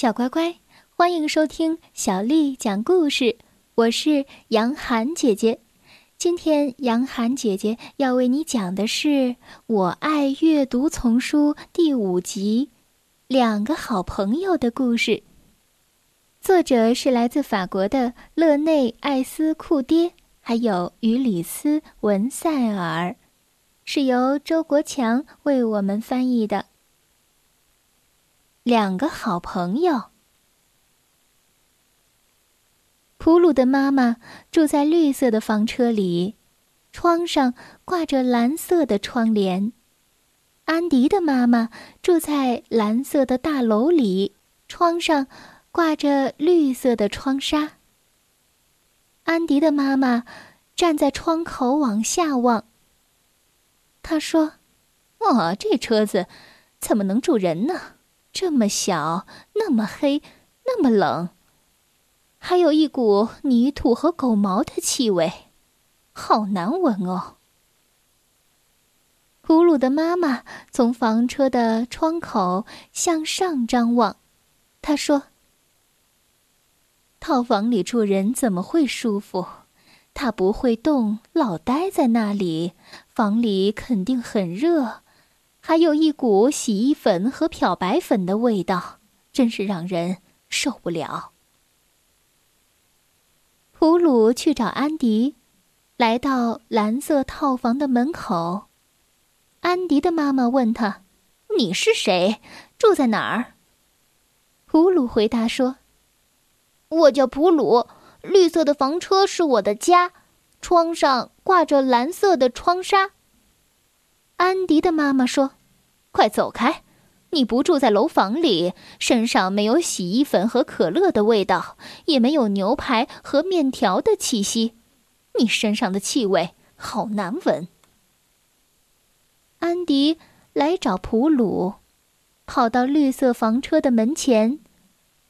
小乖乖，欢迎收听小丽讲故事。我是杨涵姐姐，今天杨涵姐姐要为你讲的是《我爱阅读丛书》第五集《两个好朋友的故事》。作者是来自法国的勒内·艾斯库爹，还有于里斯·文塞尔，是由周国强为我们翻译的。两个好朋友。普鲁的妈妈住在绿色的房车里，窗上挂着蓝色的窗帘。安迪的妈妈住在蓝色的大楼里，窗上挂着绿色的窗纱。安迪的妈妈站在窗口往下望。她说：“哦，这车子怎么能住人呢？”这么小，那么黑，那么冷，还有一股泥土和狗毛的气味，好难闻哦。普鲁的妈妈从房车的窗口向上张望，她说：“套房里住人怎么会舒服？他不会动，老待在那里，房里肯定很热。”还有一股洗衣粉和漂白粉的味道，真是让人受不了。普鲁去找安迪，来到蓝色套房的门口。安迪的妈妈问他：“你是谁？住在哪儿？”普鲁回答说：“我叫普鲁，绿色的房车是我的家，窗上挂着蓝色的窗纱。”安迪的妈妈说：“快走开！你不住在楼房里，身上没有洗衣粉和可乐的味道，也没有牛排和面条的气息。你身上的气味好难闻。”安迪来找普鲁，跑到绿色房车的门前。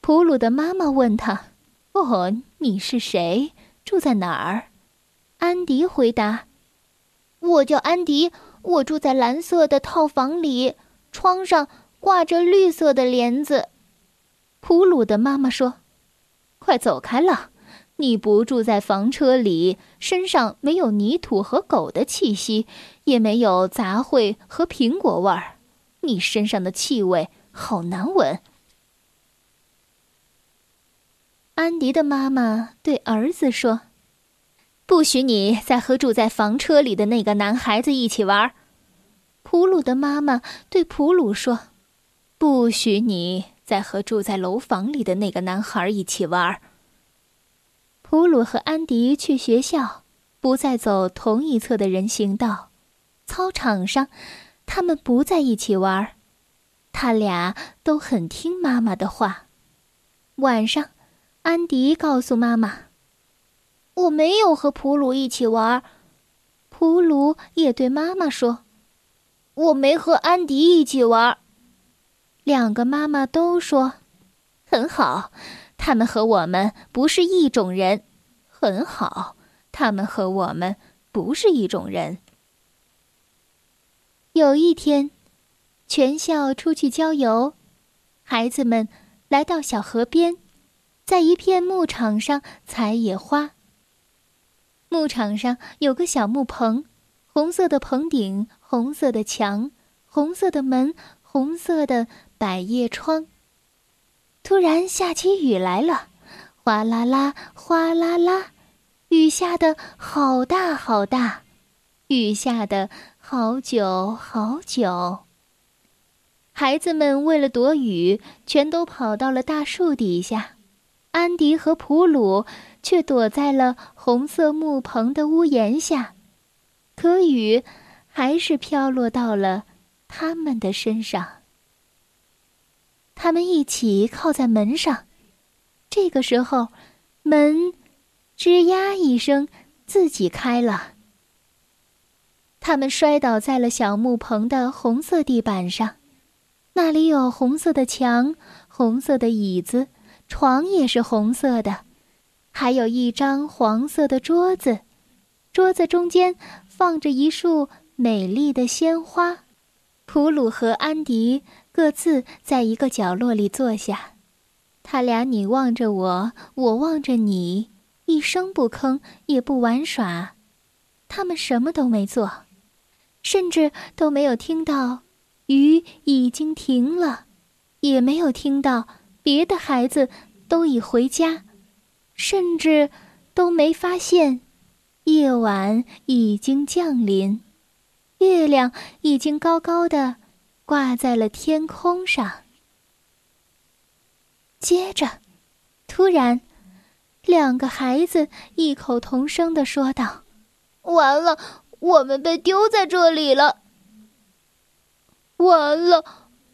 普鲁的妈妈问他：“哦，你是谁？住在哪儿？”安迪回答：“我叫安迪。”我住在蓝色的套房里，窗上挂着绿色的帘子。普鲁的妈妈说：“快走开了！你不住在房车里，身上没有泥土和狗的气息，也没有杂烩和苹果味儿。你身上的气味好难闻。”安迪的妈妈对儿子说。不许你再和住在房车里的那个男孩子一起玩。普鲁的妈妈对普鲁说：“不许你再和住在楼房里的那个男孩一起玩。”普鲁和安迪去学校，不再走同一侧的人行道。操场上，他们不在一起玩。他俩都很听妈妈的话。晚上，安迪告诉妈妈。我没有和普鲁一起玩，普鲁也对妈妈说：“我没和安迪一起玩。”两个妈妈都说：“很好，他们和我们不是一种人。”很好，他们和我们不是一种人。有一天，全校出去郊游，孩子们来到小河边，在一片牧场上采野花。牧场上有个小木棚，红色的棚顶，红色的墙，红色的门，红色的百叶窗。突然下起雨来了，哗啦啦，哗啦啦，雨下的好大好大，雨下的好久好久。孩子们为了躲雨，全都跑到了大树底下。安迪和普鲁却躲在了红色木棚的屋檐下，可雨还是飘落到了他们的身上。他们一起靠在门上，这个时候，门吱呀一声自己开了。他们摔倒在了小木棚的红色地板上，那里有红色的墙，红色的椅子。床也是红色的，还有一张黄色的桌子，桌子中间放着一束美丽的鲜花。普鲁和安迪各自在一个角落里坐下，他俩你望着我，我望着你，一声不吭，也不玩耍。他们什么都没做，甚至都没有听到雨已经停了，也没有听到别的孩子都已回家，甚至都没发现夜晚已经降临，月亮已经高高的挂在了天空上。接着，突然，两个孩子异口同声的说道。完了，我们被丢在这里了。完了，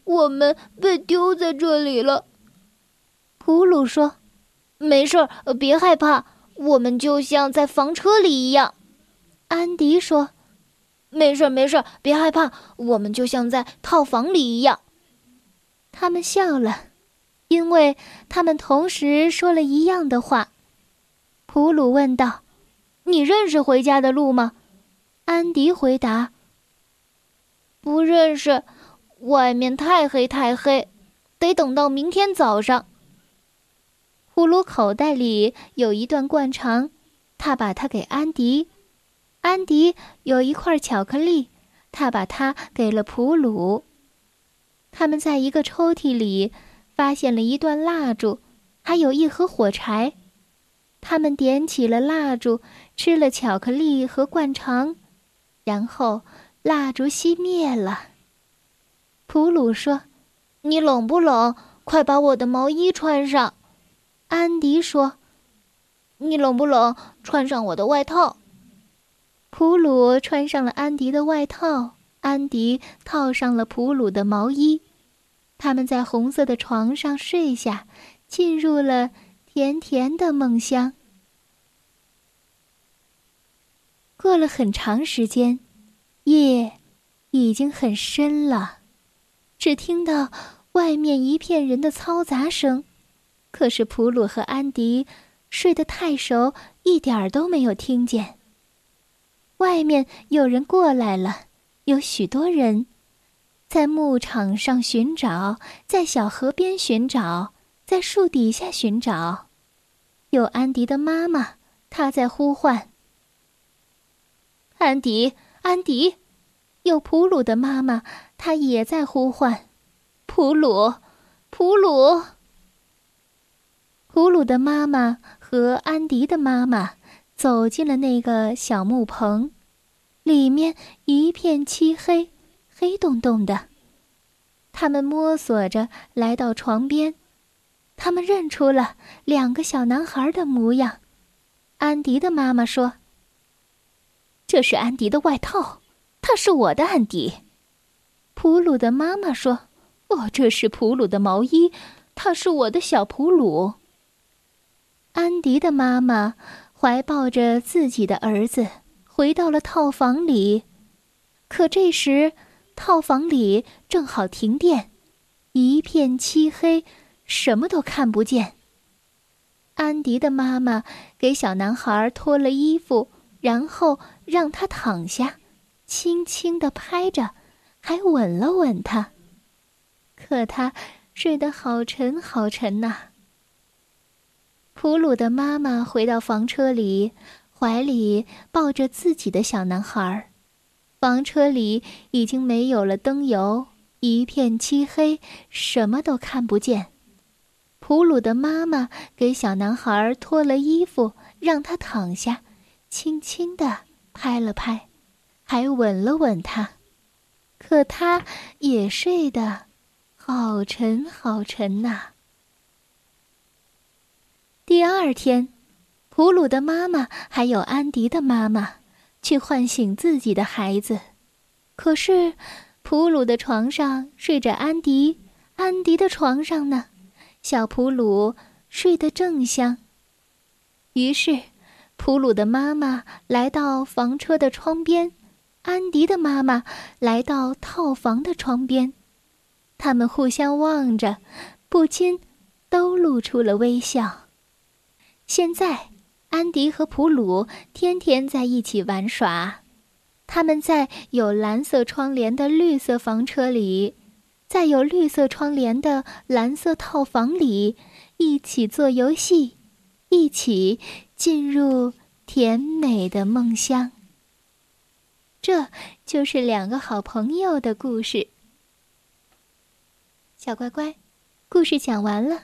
我们被丢在这里了。普鲁说：“没事儿，别害怕，我们就像在房车里一样。”安迪说：“没事儿，没事儿，别害怕，我们就像在套房里一样。”他们笑了，因为他们同时说了一样的话。普鲁问道。你认识回家的路吗？安迪回答：“不认识，外面太黑太黑，得等到明天早上。”普鲁口袋里有一段灌肠，他把它给安迪。安迪有一块巧克力，他把它给了普鲁。他们在一个抽屉里发现了一段蜡烛，还有一盒火柴。他们点起了蜡烛。吃了巧克力和灌肠，然后蜡烛熄灭了。普鲁说：“你冷不冷？快把我的毛衣穿上。”安迪说：“你冷不冷？穿上我的外套。”普鲁穿上了安迪的外套，安迪套上了普鲁的毛衣。他们在红色的床上睡下，进入了甜甜的梦乡。过了很长时间，夜已经很深了，只听到外面一片人的嘈杂声。可是普鲁和安迪睡得太熟，一点儿都没有听见。外面有人过来了，有许多人，在牧场上寻找，在小河边寻找，在树底下寻找。有安迪的妈妈，她在呼唤。安迪，安迪，有普鲁的妈妈，她也在呼唤：“普鲁，普鲁。”普鲁的妈妈和安迪的妈妈走进了那个小木棚，里面一片漆黑，黑洞洞的。他们摸索着来到床边，他们认出了两个小男孩的模样。安迪的妈妈说。这是安迪的外套，他是我的安迪。普鲁的妈妈说：“哦，这是普鲁的毛衣，他是我的小普鲁。”安迪的妈妈怀抱着自己的儿子回到了套房里，可这时套房里正好停电，一片漆黑，什么都看不见。安迪的妈妈给小男孩脱了衣服。然后让他躺下，轻轻地拍着，还吻了吻他。可他睡得好沉好沉呐。普鲁的妈妈回到房车里，怀里抱着自己的小男孩。房车里已经没有了灯油，一片漆黑，什么都看不见。普鲁的妈妈给小男孩脱了衣服，让他躺下。轻轻地拍了拍，还吻了吻他，可他也睡得好沉好沉呐。第二天，普鲁的妈妈还有安迪的妈妈去唤醒自己的孩子，可是普鲁的床上睡着安迪，安迪的床上呢，小普鲁睡得正香。于是。普鲁的妈妈来到房车的窗边，安迪的妈妈来到套房的窗边，他们互相望着，不禁都露出了微笑。现在，安迪和普鲁天天在一起玩耍。他们在有蓝色窗帘的绿色房车里，在有绿色窗帘的蓝色套房里，一起做游戏，一起进入甜美的梦乡。这就是两个好朋友的故事。小乖乖，故事讲完了，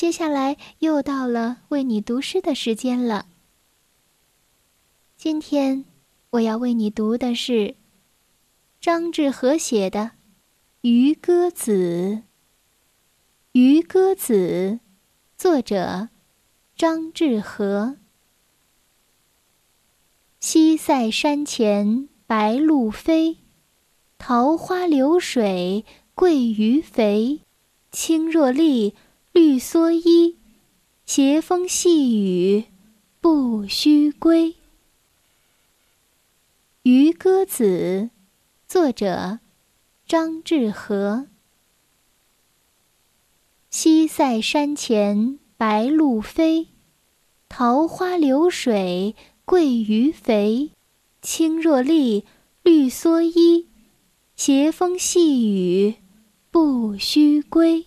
接下来又到了为你读诗的时间了。今天我要为你读的是张志和写的《渔歌子》。《渔歌子》，作者张志和。西塞山前白鹭飞，桃花流水。鳜鱼肥，青箬笠，绿蓑衣，斜风细雨不须归。《渔歌子》，作者张志和。西塞山前白鹭飞，桃花流水鳜鱼肥，青箬笠，绿蓑衣，斜风细雨。不须归。《